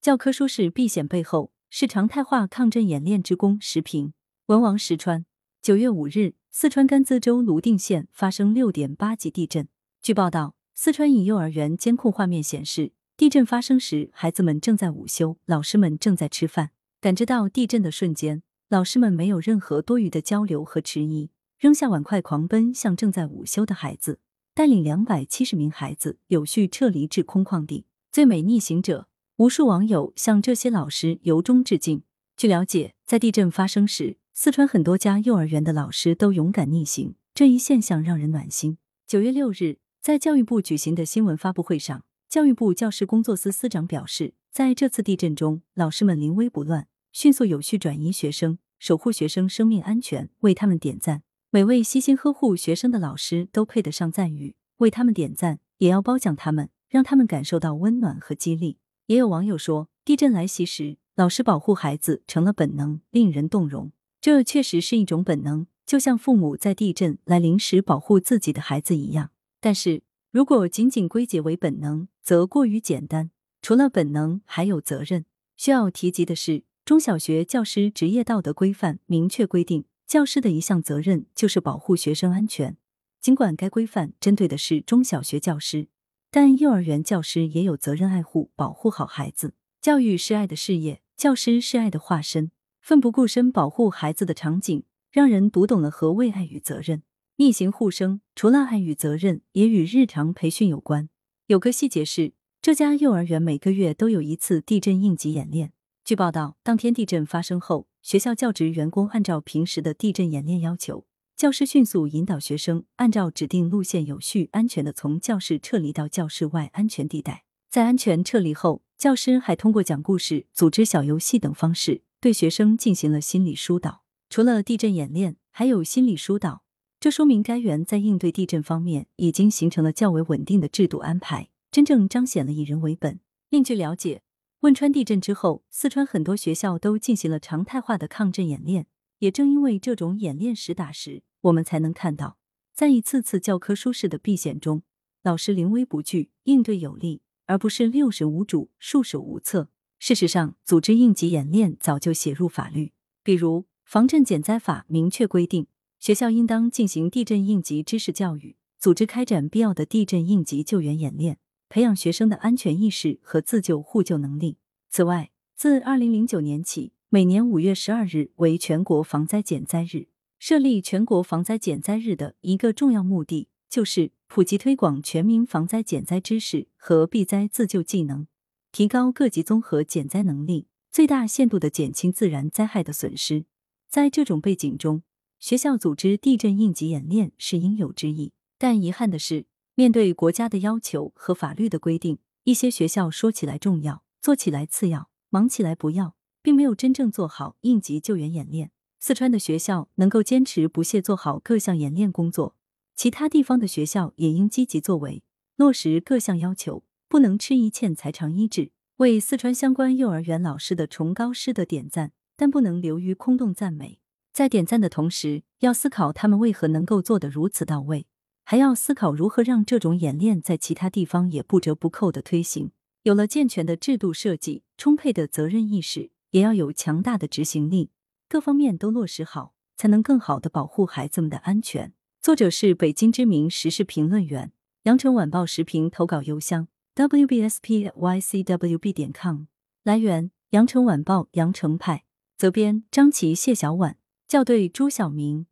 教科书式避险背后是常态化抗震演练之功。时评：文王石川。九月五日，四川甘孜州泸定县发生六点八级地震。据报道，四川一幼儿园监控画面显示，地震发生时，孩子们正在午休，老师们正在吃饭。感知到地震的瞬间，老师们没有任何多余的交流和迟疑，扔下碗筷狂奔向正在午休的孩子，带领两百七十名孩子有序撤离至空旷地。最美逆行者。无数网友向这些老师由衷致敬。据了解，在地震发生时，四川很多家幼儿园的老师都勇敢逆行，这一现象让人暖心。九月六日，在教育部举行的新闻发布会上，教育部教师工作司司长表示，在这次地震中，老师们临危不乱，迅速有序转移学生，守护学生生命安全，为他们点赞。每位悉心呵护学生的老师都配得上赞誉，为他们点赞，也要褒奖他们，让他们感受到温暖和激励。也有网友说，地震来袭时，老师保护孩子成了本能，令人动容。这确实是一种本能，就像父母在地震来临时保护自己的孩子一样。但是如果仅仅归结为本能，则过于简单。除了本能，还有责任。需要提及的是，中小学教师职业道德规范明确规定，教师的一项责任就是保护学生安全。尽管该规范针对的是中小学教师。但幼儿园教师也有责任爱护、保护好孩子。教育是爱的事业，教师是爱的化身，奋不顾身保护孩子的场景，让人读懂了何谓爱与责任。逆行护生，除了爱与责任，也与日常培训有关。有个细节是，这家幼儿园每个月都有一次地震应急演练。据报道，当天地震发生后，学校教职员工按照平时的地震演练要求。教师迅速引导学生按照指定路线，有序、安全的从教室撤离到教室外安全地带。在安全撤离后，教师还通过讲故事、组织小游戏等方式对学生进行了心理疏导。除了地震演练，还有心理疏导，这说明该园在应对地震方面已经形成了较为稳定的制度安排，真正彰显了以人为本。另据了解，汶川地震之后，四川很多学校都进行了常态化的抗震演练。也正因为这种演练实打实。我们才能看到，在一次次教科书式的避险中，老师临危不惧，应对有力，而不是六神无主、束手无策。事实上，组织应急演练早就写入法律，比如《防震减灾法》明确规定，学校应当进行地震应急知识教育，组织开展必要的地震应急救援演练，培养学生的安全意识和自救互救能力。此外，自二零零九年起，每年五月十二日为全国防灾减灾日。设立全国防灾减灾日的一个重要目的，就是普及推广全民防灾减灾知识和避灾自救技能，提高各级综合减灾能力，最大限度的减轻自然灾害的损失。在这种背景中，学校组织地震应急演练是应有之义。但遗憾的是，面对国家的要求和法律的规定，一些学校说起来重要，做起来次要，忙起来不要，并没有真正做好应急救援演练。四川的学校能够坚持不懈做好各项演练工作，其他地方的学校也应积极作为，落实各项要求，不能吃一堑才长一智。为四川相关幼儿园老师的崇高师德点赞，但不能流于空洞赞美。在点赞的同时，要思考他们为何能够做得如此到位，还要思考如何让这种演练在其他地方也不折不扣的推行。有了健全的制度设计，充沛的责任意识，也要有强大的执行力。各方面都落实好，才能更好的保护孩子们的安全。作者是北京知名时事评论员，羊城晚报时评投稿邮箱 wbspycwb 点 com。来源：羊城晚报羊城派。责编：张琪、谢小婉。校对：朱晓明。